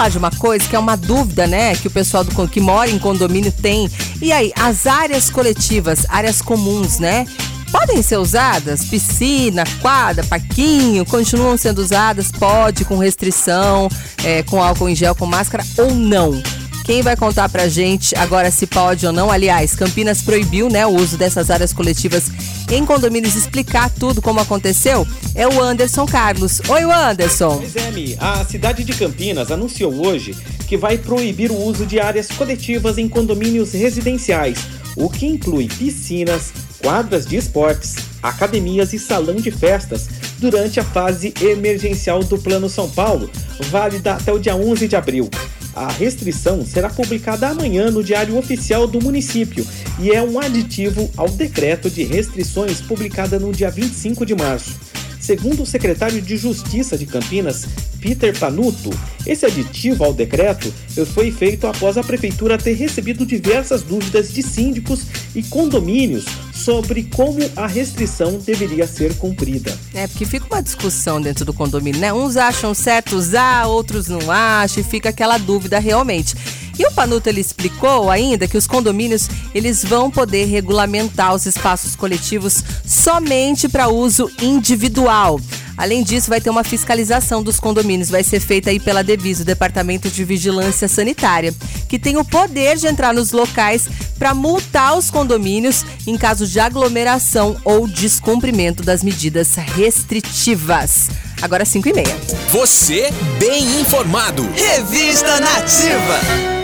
falar de uma coisa que é uma dúvida, né? Que o pessoal do, que mora em condomínio tem. E aí, as áreas coletivas, áreas comuns, né? Podem ser usadas? Piscina, quadra, parquinho, continuam sendo usadas? Pode, com restrição, é, com álcool em gel, com máscara ou não? Quem vai contar pra gente agora se pode ou não? Aliás, Campinas proibiu né, o uso dessas áreas coletivas em condomínios. Explicar tudo como aconteceu é o Anderson Carlos. Oi, Anderson. Pois é, Mi. A cidade de Campinas anunciou hoje que vai proibir o uso de áreas coletivas em condomínios residenciais, o que inclui piscinas, quadras de esportes, academias e salão de festas durante a fase emergencial do Plano São Paulo, válida até o dia 11 de abril. A restrição será publicada amanhã no Diário Oficial do município e é um aditivo ao decreto de restrições publicado no dia 25 de março. Segundo o secretário de Justiça de Campinas, Peter Panuto, esse aditivo ao decreto foi feito após a prefeitura ter recebido diversas dúvidas de síndicos e condomínios sobre como a restrição deveria ser cumprida. É, porque fica uma discussão dentro do condomínio, né? Uns acham certo usar, outros não acham, e fica aquela dúvida realmente. E o Panuto ele explicou ainda que os condomínios eles vão poder regulamentar os espaços coletivos somente para uso individual. Além disso, vai ter uma fiscalização dos condomínios, vai ser feita aí pela Devisa, o Departamento de Vigilância Sanitária, que tem o poder de entrar nos locais para multar os condomínios em caso de aglomeração ou descumprimento das medidas restritivas. Agora 5 e meia. Você bem informado. Revista Nativa.